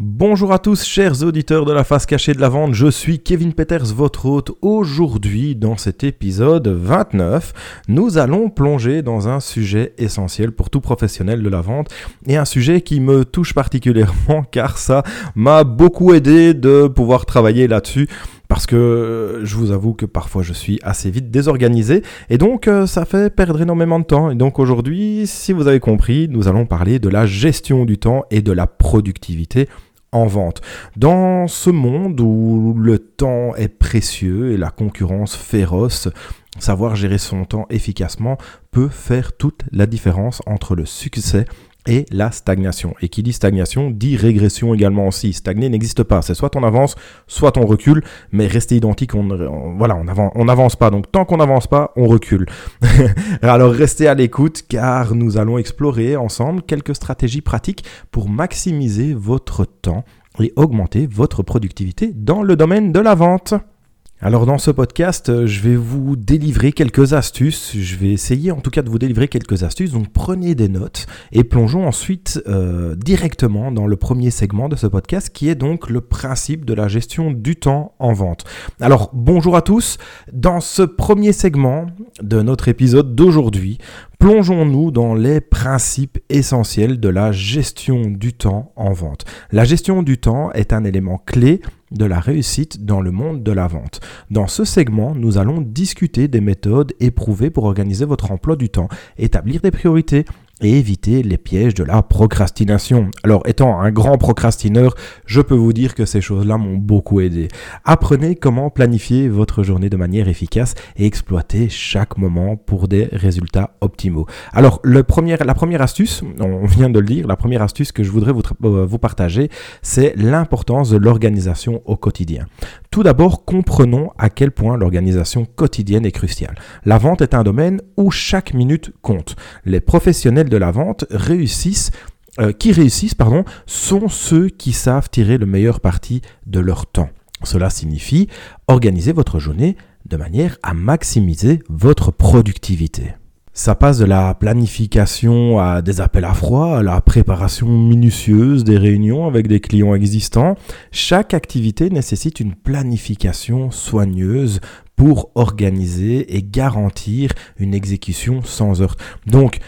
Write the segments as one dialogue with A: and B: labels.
A: Bonjour à tous, chers auditeurs de la face cachée de la vente, je suis Kevin Peters, votre hôte. Aujourd'hui, dans cet épisode 29, nous allons plonger dans un sujet essentiel pour tout professionnel de la vente et un sujet qui me touche particulièrement car ça m'a beaucoup aidé de pouvoir travailler là-dessus parce que je vous avoue que parfois je suis assez vite désorganisé et donc euh, ça fait perdre énormément de temps. Et donc aujourd'hui, si vous avez compris, nous allons parler de la gestion du temps et de la productivité en vente. Dans ce monde où le temps est précieux et la concurrence féroce, savoir gérer son temps efficacement peut faire toute la différence entre le succès la stagnation. Et qui dit stagnation dit régression également aussi. Stagner n'existe pas. C'est soit on avance, soit on recule, mais rester identique, on, voilà, on avance, on n'avance pas. Donc tant qu'on n'avance pas, on recule. Alors restez à l'écoute car nous allons explorer ensemble quelques stratégies pratiques pour maximiser votre temps et augmenter votre productivité dans le domaine de la vente. Alors dans ce podcast, euh, je vais vous délivrer quelques astuces. Je vais essayer en tout cas de vous délivrer quelques astuces. Donc prenez des notes et plongeons ensuite euh, directement dans le premier segment de ce podcast qui est donc le principe de la gestion du temps en vente. Alors bonjour à tous. Dans ce premier segment de notre épisode d'aujourd'hui, Plongeons-nous dans les principes essentiels de la gestion du temps en vente. La gestion du temps est un élément clé de la réussite dans le monde de la vente. Dans ce segment, nous allons discuter des méthodes éprouvées pour organiser votre emploi du temps, établir des priorités, et éviter les pièges de la procrastination. Alors, étant un grand procrastineur, je peux vous dire que ces choses-là m'ont beaucoup aidé. Apprenez comment planifier votre journée de manière efficace et exploiter chaque moment pour des résultats optimaux. Alors, la première astuce, on vient de le dire, la première astuce que je voudrais euh, vous partager, c'est l'importance de l'organisation au quotidien. Tout d'abord, comprenons à quel point l'organisation quotidienne est cruciale. La vente est un domaine où chaque minute compte. Les professionnels de la vente réussissent euh, qui réussissent pardon, sont ceux qui savent tirer le meilleur parti de leur temps. Cela signifie organiser votre journée de manière à maximiser votre productivité. Ça passe de la planification à des appels à froid, à la préparation minutieuse des réunions avec des clients existants. Chaque activité nécessite une planification soigneuse pour organiser et garantir une exécution sans heurts. Donc,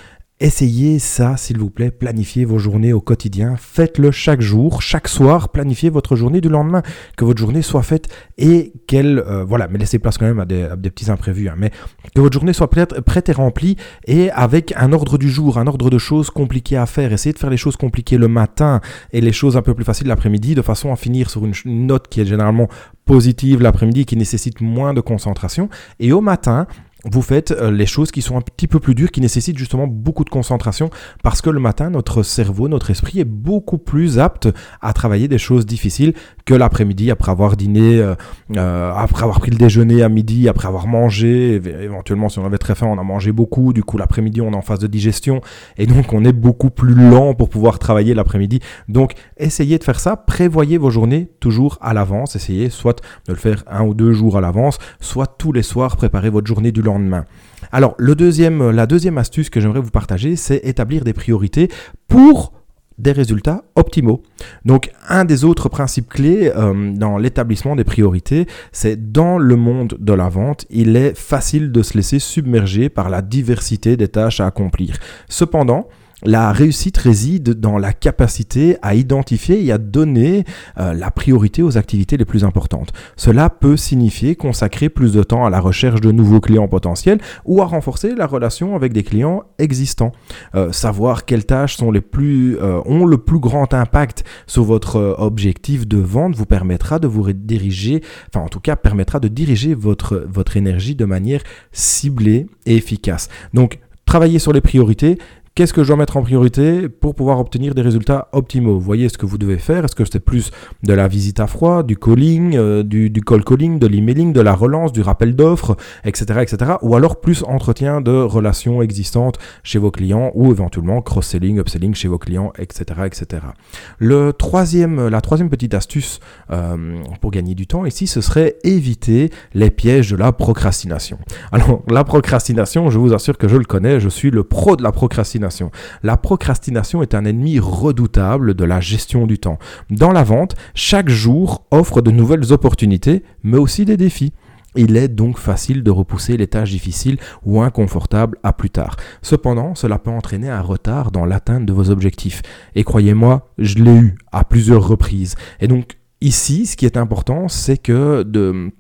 A: Essayez ça, s'il vous plaît, planifiez vos journées au quotidien, faites-le chaque jour, chaque soir, planifiez votre journée du lendemain, que votre journée soit faite et qu'elle, euh, voilà, mais laissez place quand même à des, petits imprévus, hein, mais que votre journée soit prête, prête, et remplie et avec un ordre du jour, un ordre de choses compliquées à faire. Essayez de faire les choses compliquées le matin et les choses un peu plus faciles l'après-midi, de façon à finir sur une note qui est généralement positive l'après-midi, qui nécessite moins de concentration. Et au matin, vous faites euh, les choses qui sont un petit peu plus dures, qui nécessitent justement beaucoup de concentration, parce que le matin, notre cerveau, notre esprit est beaucoup plus apte à travailler des choses difficiles que l'après-midi, après avoir dîné, euh, euh, après avoir pris le déjeuner à midi, après avoir mangé, éventuellement si on avait très faim, on a mangé beaucoup, du coup l'après-midi on est en phase de digestion, et donc on est beaucoup plus lent pour pouvoir travailler l'après-midi. Donc essayez de faire ça, prévoyez vos journées toujours à l'avance, essayez soit de le faire un ou deux jours à l'avance, soit tous les soirs, préparez votre journée du lendemain. Alors, le deuxième, la deuxième astuce que j'aimerais vous partager, c'est établir des priorités pour des résultats optimaux. Donc un des autres principes clés euh, dans l'établissement des priorités, c'est dans le monde de la vente, il est facile de se laisser submerger par la diversité des tâches à accomplir. Cependant, la réussite réside dans la capacité à identifier et à donner euh, la priorité aux activités les plus importantes. Cela peut signifier consacrer plus de temps à la recherche de nouveaux clients potentiels ou à renforcer la relation avec des clients existants. Euh, savoir quelles tâches euh, ont le plus grand impact sur votre objectif de vente vous permettra de vous diriger, enfin en tout cas permettra de diriger votre, votre énergie de manière ciblée et efficace. Donc, travailler sur les priorités, Qu'est-ce que je dois mettre en priorité pour pouvoir obtenir des résultats optimaux? Vous voyez ce que vous devez faire. Est-ce que c'est plus de la visite à froid, du calling, euh, du, call calling, de l'emailing, de la relance, du rappel d'offres, etc., etc. Ou alors plus entretien de relations existantes chez vos clients ou éventuellement cross-selling, upselling chez vos clients, etc., etc. Le troisième, la troisième petite astuce euh, pour gagner du temps ici, ce serait éviter les pièges de la procrastination. Alors la procrastination, je vous assure que je le connais, je suis le pro de la procrastination la procrastination est un ennemi redoutable de la gestion du temps. Dans la vente, chaque jour offre de nouvelles opportunités, mais aussi des défis. Il est donc facile de repousser les tâches difficiles ou inconfortables à plus tard. Cependant, cela peut entraîner un retard dans l'atteinte de vos objectifs. Et croyez-moi, je l'ai eu à plusieurs reprises. Et donc, ici, ce qui est important, c'est que de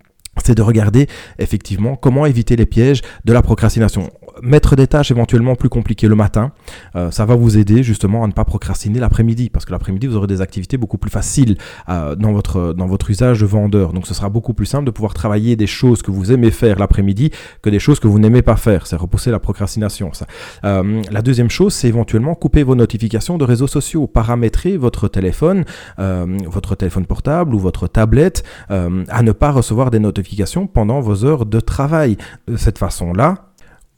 A: c'est de regarder effectivement comment éviter les pièges de la procrastination mettre des tâches éventuellement plus compliquées le matin, euh, ça va vous aider justement à ne pas procrastiner l'après-midi, parce que l'après-midi, vous aurez des activités beaucoup plus faciles euh, dans, votre, dans votre usage de vendeur. Donc ce sera beaucoup plus simple de pouvoir travailler des choses que vous aimez faire l'après-midi que des choses que vous n'aimez pas faire. C'est repousser la procrastination, ça. Euh, la deuxième chose, c'est éventuellement couper vos notifications de réseaux sociaux, paramétrer votre téléphone, votre téléphone portable ou votre tablette à ne pas recevoir des notifications pendant vos heures de travail. De cette façon-là,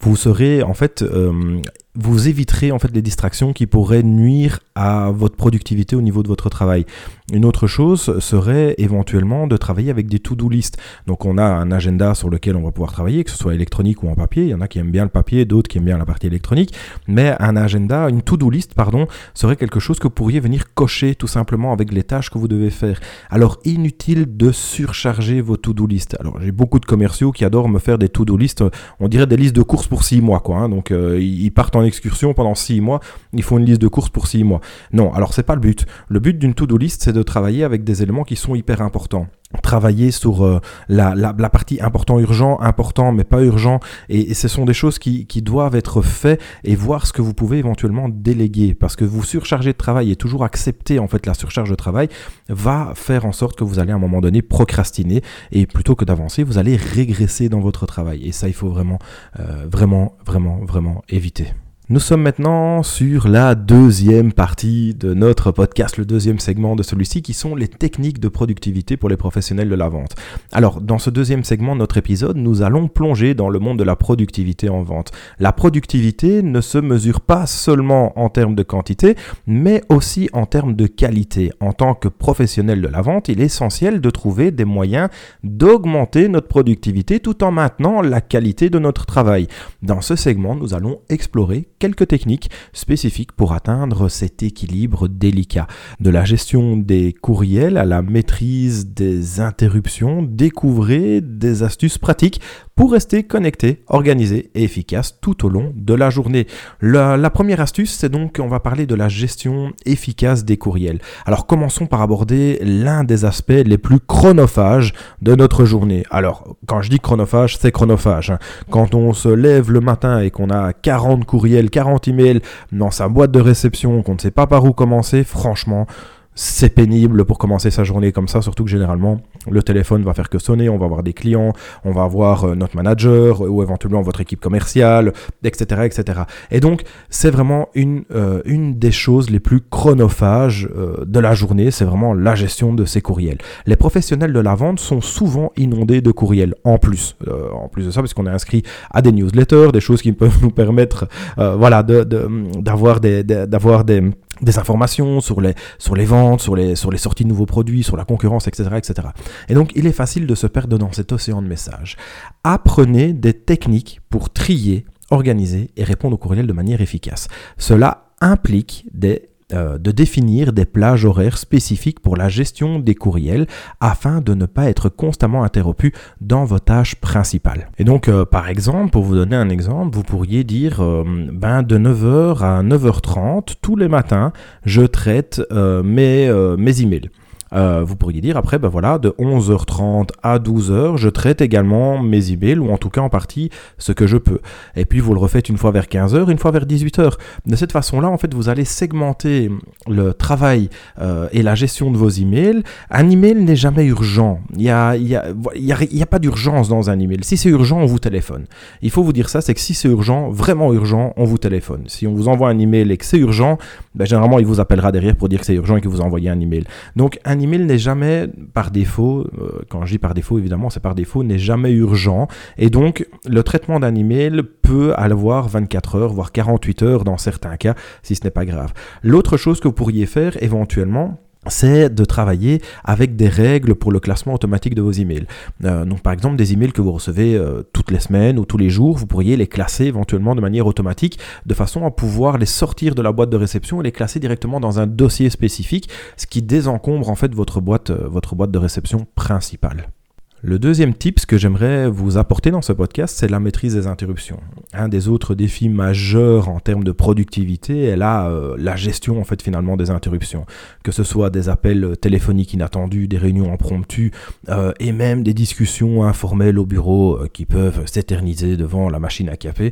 A: vous serez en fait euh, vous éviterez en fait les distractions qui pourraient nuire à votre productivité au niveau de votre travail. Une autre chose serait éventuellement de travailler avec des to-do list. Donc on a un agenda sur lequel on va pouvoir travailler, que ce soit électronique ou en papier. Il y en a qui aiment bien le papier, d'autres qui aiment bien la partie électronique. Mais un agenda, une to-do list, pardon, serait quelque chose que vous pourriez venir cocher tout simplement avec les tâches que vous devez faire. Alors inutile de surcharger vos to-do list. Alors j'ai beaucoup de commerciaux qui adorent me faire des to-do list. On dirait des listes de courses pour six mois, quoi. Hein. Donc euh, ils partent en excursion pendant six mois, il faut une liste de courses pour six mois. Non, alors c'est pas le but. Le but d'une to-do list, c'est de travailler avec des éléments qui sont hyper importants travailler sur euh, la, partie important urgent, important mais pas urgent, et, ce sont des choses qui, qui, doivent être faites et voir ce que vous pouvez éventuellement déléguer, parce que vous surcharger de travail et toujours accepter en fait la surcharge de travail va faire en sorte que vous allez à un moment donné procrastiner et plutôt que d'avancer, vous allez régresser dans votre travail, et ça il faut vraiment, euh, vraiment, vraiment, vraiment éviter. Nous sommes maintenant sur la deuxième partie de notre podcast, le deuxième segment de celui-ci, qui sont les techniques de productivité pour les professionnels de la vente. Alors, dans ce deuxième segment de notre épisode, nous allons plonger dans le monde de la productivité en vente. La productivité ne se mesure pas seulement en termes de quantité, mais aussi en termes de qualité. En tant que professionnel de la vente, il est essentiel de trouver des moyens d'augmenter notre productivité tout en maintenant la qualité de notre travail. Dans ce segment, nous allons explorer quelques techniques spécifiques pour atteindre cet équilibre délicat. De la gestion des courriels à la maîtrise des interruptions, découvrez des astuces pratiques pour rester connecté, organisé et efficace tout au long de la journée. La, première astuce, c'est donc on va parler de la gestion efficace des courriels. Alors commençons par aborder l'un des aspects les plus chronophages de notre journée. Alors quand je dis chronophage, c'est chronophage. Hein. Quand on se lève le matin et qu'on a 40 courriels, 40 emails dans sa boîte de réception, qu'on ne sait pas par où commencer, franchement, c'est pénible pour commencer sa journée comme ça, surtout que généralement le téléphone va faire que sonner, on va avoir des clients, on va avoir euh, notre manager ou éventuellement votre équipe commerciale, etc. etc. Et donc c'est vraiment une, euh, une des choses les plus chronophages euh, de la journée, c'est vraiment la gestion de ces courriels. Les professionnels de la vente sont souvent inondés de courriels en plus, en plus de ça parce qu'on est inscrit à des newsletters, des choses qui peuvent nous permettre voilà, d'avoir de, de, d'avoir des des informations sur les, sur les ventes, sur les, sur les sorties de nouveaux produits, sur la concurrence, etc., etc. Et donc, il est facile de se perdre dans cet océan de messages. Apprenez des techniques pour trier, organiser et répondre aux courriels de manière efficace. Cela implique des euh, de définir des plages horaires spécifiques pour la gestion des courriels afin de ne pas être constamment interrompu dans vos tâches principales. Et donc, euh, par exemple, pour vous donner un exemple, vous pourriez dire, euh, ben, de 9h à 9h30, tous les matins, je traite mes, mes emails. Euh, vous pourriez dire après, ben voilà, de 11h30 à 12h, je traite également mes emails ou en tout cas en partie ce que je peux. Et puis vous le refaites une fois vers 15h, une fois vers 18h. De cette façon-là, en fait, vous allez segmenter le travail euh, et la gestion de vos emails. Un email n'est jamais urgent. Il n'y a, y a, y a, pas d'urgence dans un email. Si c'est urgent, on vous téléphone. Il faut vous dire ça, c'est que si c'est urgent, vraiment urgent, on vous téléphone. Si on vous envoie un email et que c'est urgent, ben, généralement, il vous appellera derrière pour dire que c'est urgent et que vous envoyez un email. Donc, un email n'est jamais par défaut, euh, quand je dis par défaut, évidemment, c'est par défaut, n'est jamais urgent. Et donc, le traitement d'un email peut avoir 24 heures, voire 48 heures dans certains cas, si ce n'est pas grave. L'autre chose que vous pourriez faire éventuellement, c'est de travailler avec des règles pour le classement automatique de vos emails. Euh, donc par exemple des emails que vous recevez euh, toutes les semaines ou tous les jours, vous pourriez les classer éventuellement de manière automatique de façon à pouvoir les sortir de la boîte de réception et les classer directement dans un dossier spécifique, ce qui désencombre en fait votre boîte, euh, votre boîte de réception principale. Le deuxième tip que j'aimerais vous apporter dans ce podcast, c'est la maîtrise des interruptions. Un des autres défis majeurs en termes de productivité est là euh, la gestion en fait finalement des interruptions, que ce soit des appels téléphoniques inattendus, des réunions impromptues euh, et même des discussions informelles au bureau euh, qui peuvent s'éterniser devant la machine à café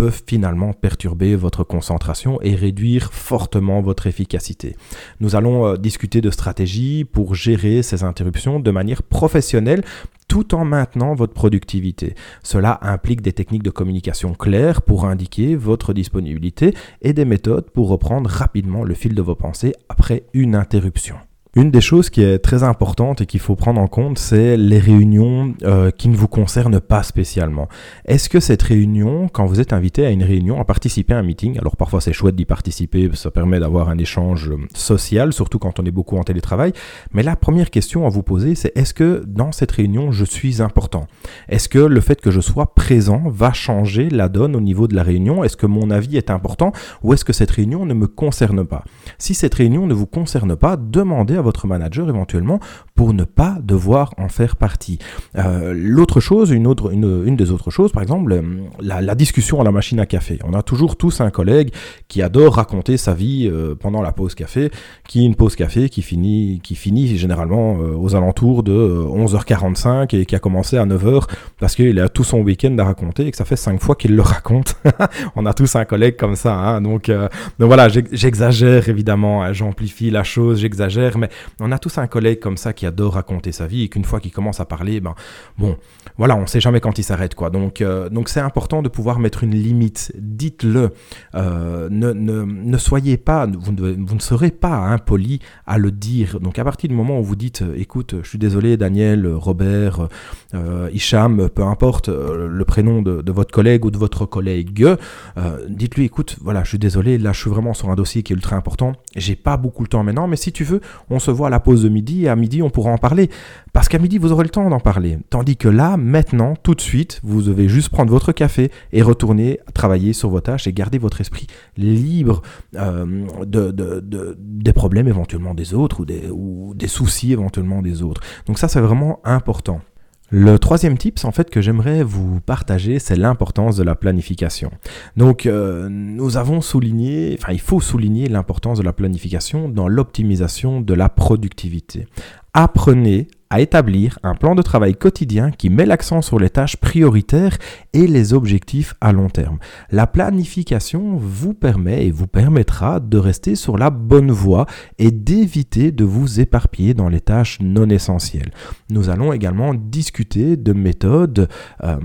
A: peuvent finalement perturber votre concentration et réduire fortement votre efficacité. Nous allons euh, discuter de stratégies pour gérer ces interruptions de manière professionnelle tout en maintenant votre productivité. Cela implique des techniques de communication claires pour indiquer votre disponibilité et des méthodes pour reprendre rapidement le fil de vos pensées après une interruption. Une des choses qui est très importante et qu'il faut prendre en compte, c'est les réunions euh, qui ne vous concernent pas spécialement. Est-ce que cette réunion, quand vous êtes invité à une réunion, à participer à un meeting, alors parfois c'est chouette d'y participer, ça permet d'avoir un échange euh, social, surtout quand on est beaucoup en télétravail, mais la première question à vous poser, c'est est-ce que dans cette réunion, je suis important? Est-ce que le fait que je sois présent va changer la donne au niveau de la réunion? Est-ce que mon avis est important? Ou est-ce que cette réunion ne me concerne pas? Si cette réunion ne vous concerne pas, demandez votre manager éventuellement pour ne pas devoir en faire partie. Euh, l'autre chose, une, autre, une, des autres choses, par exemple, euh, la, discussion à la machine à café. On a toujours tous un collègue qui adore raconter sa vie euh, pendant la pause café, qui une pause café qui finit, qui finit généralement aux alentours de 11h45 et qui a commencé à 9h parce qu'il a tout son week-end à raconter et que ça fait 5 fois qu'il le raconte. On a tous un collègue comme ça, hein. donc, donc voilà, j'exagère évidemment, hein, j'amplifie la chose, j'exagère, mais on a tous un collègue comme ça qui adore raconter sa vie et qu'une fois qu'il commence à parler, ben bon, voilà, on sait jamais quand il s'arrête quoi. Donc euh, donc c'est important de pouvoir mettre une limite. Dites-le. Euh, ne, ne, soyez pas, vous ne, vous ne serez pas impoli à le dire. Donc à partir du moment où vous dites, écoute, je suis désolé, Daniel, Robert, euh, Hicham, peu importe le prénom de, de, votre collègue ou de votre collègue, dites-lui, écoute, voilà, je suis désolé, là je suis vraiment sur un dossier qui est ultra important. J'ai pas beaucoup le temps maintenant, mais si tu veux, on se voit à la pause de midi et à midi on pourra en parler. Parce qu'à midi vous aurez le temps d'en parler. Tandis que là, maintenant, tout de suite, vous devez juste prendre votre café et retourner travailler sur vos tâches et garder votre esprit libre euh, de, des problèmes éventuellement des autres ou des, ou des soucis éventuellement des autres. Donc ça c'est vraiment important. Le troisième tips en fait que j'aimerais vous partager, c'est l'importance de la planification. Donc euh, nous avons souligné, enfin il faut souligner l'importance de la planification dans l'optimisation de la productivité. Apprenez à établir un plan de travail quotidien qui met l'accent sur les tâches prioritaires et les objectifs à long terme. La planification vous permet et vous permettra de rester sur la bonne voie et d'éviter de vous éparpiller dans les tâches non essentielles. Nous allons également discuter de méthodes euh,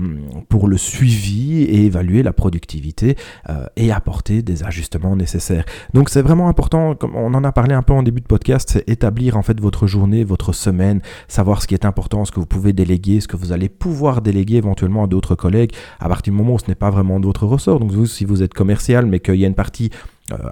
A: pour le suivi et évaluer la productivité euh, et apporter des ajustements nécessaires. Donc c'est vraiment important, comme on en a parlé un peu en début de podcast, établir en fait votre journée, votre semaine, savoir ce qui est important, ce que vous pouvez déléguer, ce que vous allez pouvoir déléguer éventuellement à d'autres collègues, à partir du moment où ce n'est pas vraiment d'autres ressorts. Donc si vous êtes commercial, mais qu'il y a une partie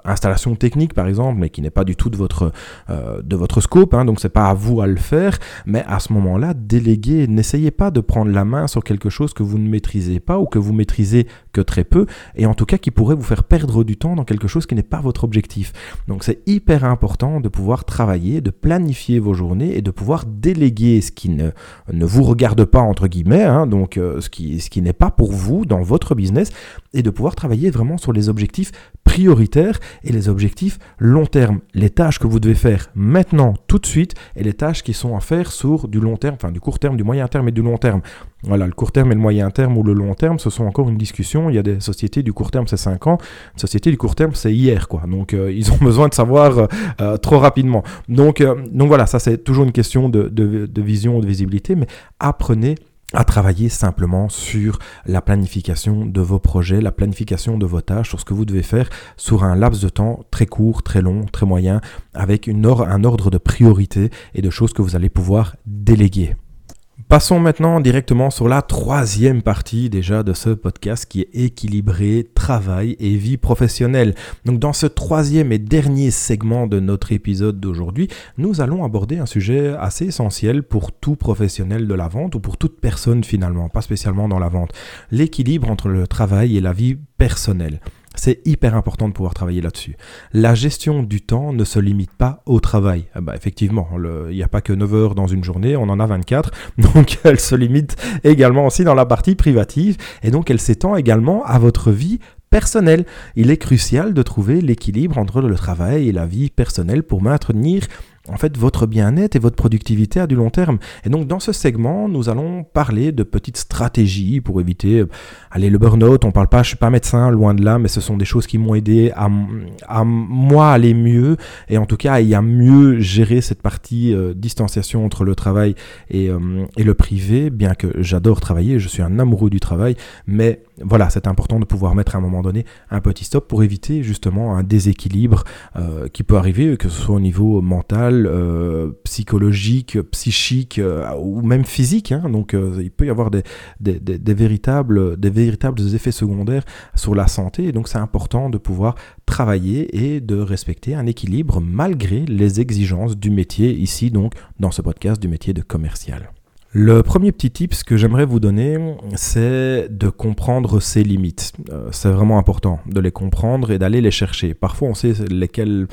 A: installation technique par exemple, mais qui n'est pas du tout de votre, euh, de votre scope, hein, donc c'est pas à vous à le faire, mais à ce moment-là, déléguez, n'essayez pas de prendre la main sur quelque chose que vous ne maîtrisez pas ou que vous maîtrisez que très peu, et en tout cas qui pourrait vous faire perdre du temps dans quelque chose qui n'est pas votre objectif. Donc c'est hyper important de pouvoir travailler, de planifier vos journées et de pouvoir déléguer ce qui ne, ne vous regarde pas entre guillemets, hein, donc euh, ce qui, ce qui n'est pas pour vous dans votre business, et de pouvoir travailler vraiment sur les objectifs prioritaires et les objectifs long terme. Les tâches que vous devez faire maintenant, tout de suite, et les tâches qui sont à faire sur du long terme, enfin du court terme, du moyen terme et du long terme. Voilà, le court terme et le moyen terme ou le long terme, ce sont encore une discussion. Il y a des sociétés du court terme, c'est 5 ans. Une société du court terme, c'est hier, quoi. Donc, euh, ils ont besoin de savoir euh, euh, trop rapidement. Donc, donc voilà, ça, c'est toujours une question de, de, de vision, de visibilité, mais apprenez à travailler simplement sur la planification de vos projets, la planification de vos tâches, sur ce que vous devez faire sur un laps de temps très court, très long, très moyen, avec un ordre de priorité et de choses que vous allez pouvoir déléguer. Passons maintenant directement sur la troisième partie déjà de ce podcast qui est équilibré travail et vie professionnelle. Donc dans ce troisième et dernier segment de notre épisode d'aujourd'hui, nous allons aborder un sujet assez essentiel pour tout professionnel de la vente ou pour toute personne finalement, pas spécialement dans la vente. L'équilibre entre le travail et la vie personnelle. C'est hyper important de pouvoir travailler là-dessus. La gestion du temps ne se limite pas au travail. Ah bah, effectivement, il n'y a pas que 9 heures dans une journée, on en a 24. Donc elle se limite également aussi dans la partie privative. Et donc elle s'étend également à votre vie personnelle. Il est crucial de trouver l'équilibre entre le travail et la vie personnelle pour maintenir en fait votre bien-être et votre productivité à du long terme. Et donc dans ce segment, nous allons parler de petites stratégies pour éviter euh, allez le burn-out, on parle pas je suis pas médecin loin de là, mais ce sont des choses qui m'ont aidé à, moi aller mieux et en tout cas à mieux gérer cette partie euh, distanciation entre le travail et, euh, et le privé, bien que j'adore travailler, je suis un amoureux du travail, mais voilà, c'est important de pouvoir mettre à un moment donné un petit stop pour éviter justement un déséquilibre qui peut arriver, que ce soit au niveau mental, euh, psychologique, psychique euh, ou même physique. Hein. donc euh, il peut y avoir des, véritables, des véritables effets secondaires sur la santé. Et donc c'est important de pouvoir travailler et de respecter un équilibre malgré les exigences du métier, ici donc dans ce podcast du métier de commercial. Le premier petit tip que j'aimerais vous donner, c'est de comprendre ses limites. Euh, c'est vraiment important de les comprendre et d'aller les chercher. Parfois on sait lesquelles,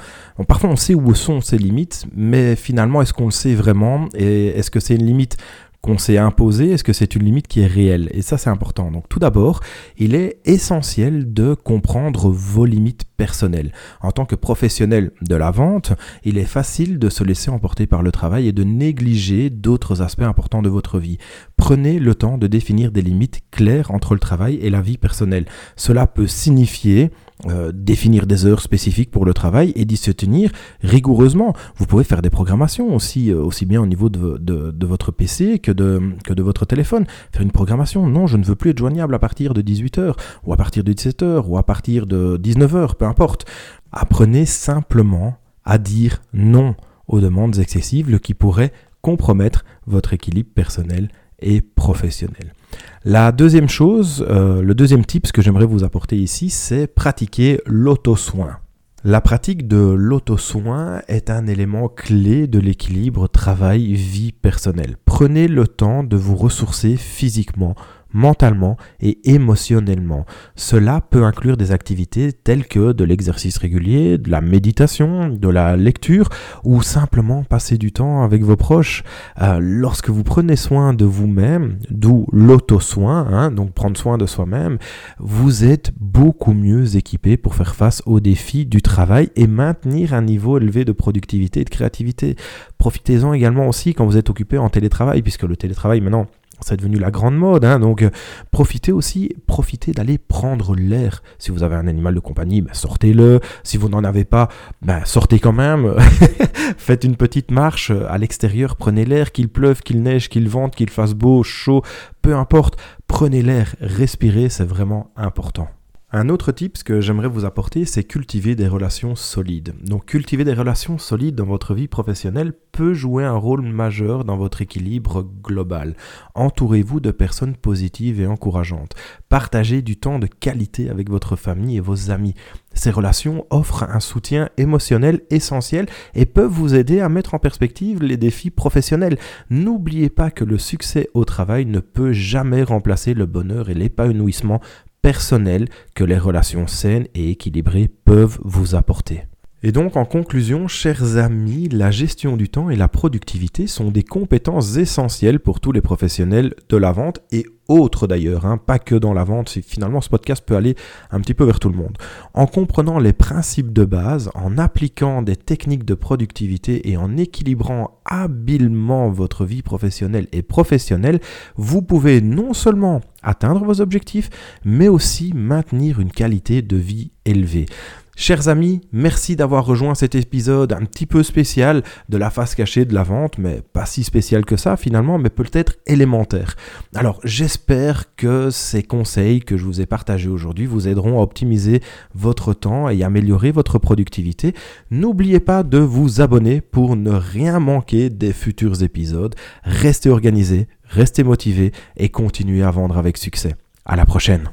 A: parfois on sait où sont ces limites, mais finalement est-ce qu'on le sait vraiment et est-ce que c'est une limite qu'on s'est imposé, est-ce que c'est une limite qui est réelle? Et ça, c'est important. Donc tout d'abord, il est essentiel de comprendre vos limites personnelles. En tant que professionnel de la vente, il est facile de se laisser emporter par le travail et de négliger d'autres aspects importants de votre vie. Prenez le temps de définir des limites claires entre le travail et la vie personnelle. Cela peut signifier euh, définir des heures spécifiques pour le travail et d'y se tenir rigoureusement. Vous pouvez faire des programmations aussi, euh, aussi bien au niveau de, votre PC que de, que de votre téléphone. Faire une programmation, non, je ne veux plus être joignable à partir de 18h ou à partir de 17h ou à partir de 19h, peu importe. Apprenez simplement à dire non aux demandes excessives, qui pourraient compromettre votre équilibre personnel et professionnel. La deuxième chose, euh, le deuxième tip que j'aimerais vous apporter ici, c'est pratiquer l'auto-soin. La pratique de l'auto-soin est un élément clé de l'équilibre travail-vie personnelle. Prenez le temps de vous ressourcer physiquement, mentalement et émotionnellement. Cela peut inclure des activités telles que de l'exercice régulier, de la méditation, de la lecture ou simplement passer du temps avec vos proches. Euh, lorsque vous prenez soin de vous-même, d'où l'auto-soin, hein, donc prendre soin de soi-même, vous êtes beaucoup mieux équipé pour faire face aux défis du travail et maintenir un niveau élevé de productivité et de créativité. Profitez-en également aussi quand vous êtes occupé en télétravail, puisque le télétravail maintenant c'est devenu la grande mode, hein, donc euh, profitez aussi, profitez d'aller prendre l'air. Si vous avez un animal de compagnie, ben, sortez-le. Si vous n'en avez pas, ben, sortez quand même. Faites une petite marche euh, à l'extérieur, prenez l'air, qu'il pleuve, qu'il neige, qu'il vente, qu'il fasse beau, chaud, peu importe. Prenez l'air, respirez, c'est vraiment important. Un autre tip que j'aimerais vous apporter, c'est cultiver des relations solides. Donc cultiver des relations solides dans votre vie professionnelle peut jouer un rôle majeur dans votre équilibre global. Entourez-vous de personnes positives et encourageantes. Partagez du temps de qualité avec votre famille et vos amis. Ces relations offrent un soutien émotionnel essentiel et peuvent vous aider à mettre en perspective les défis professionnels. N'oubliez pas que le succès au travail ne peut jamais remplacer le bonheur et l'épanouissement personnel que les relations saines et équilibrées peuvent vous apporter. Et donc en conclusion, chers amis, la gestion du temps et la productivité sont des compétences essentielles pour tous les professionnels de la vente et autres d'ailleurs, hein, pas que dans la vente, finalement ce podcast peut aller un petit peu vers tout le monde. En comprenant les principes de base, en appliquant des techniques de productivité et en équilibrant habilement votre vie professionnelle et professionnelle, vous pouvez non seulement atteindre vos objectifs, mais aussi maintenir une qualité de vie élevée. Chers amis, merci d'avoir rejoint cet épisode un petit peu spécial de la face cachée de la vente, mais pas si spécial que ça finalement, mais peut-être élémentaire. Alors j'espère que ces conseils que je vous ai partagés aujourd'hui vous aideront à optimiser votre temps et améliorer votre productivité. N'oubliez pas de vous abonner pour ne rien manquer des futurs épisodes. Restez organisé, restez motivé et continuez à vendre avec succès. À la prochaine.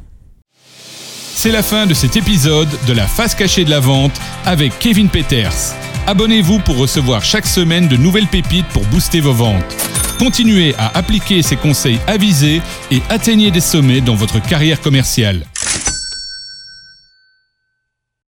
B: C'est la fin de cet épisode de la face cachée de la vente avec Kevin Peters. Abonnez-vous pour recevoir chaque semaine de nouvelles pépites pour booster vos ventes. Continuez à appliquer ces conseils avisés et atteignez des sommets dans votre carrière commerciale.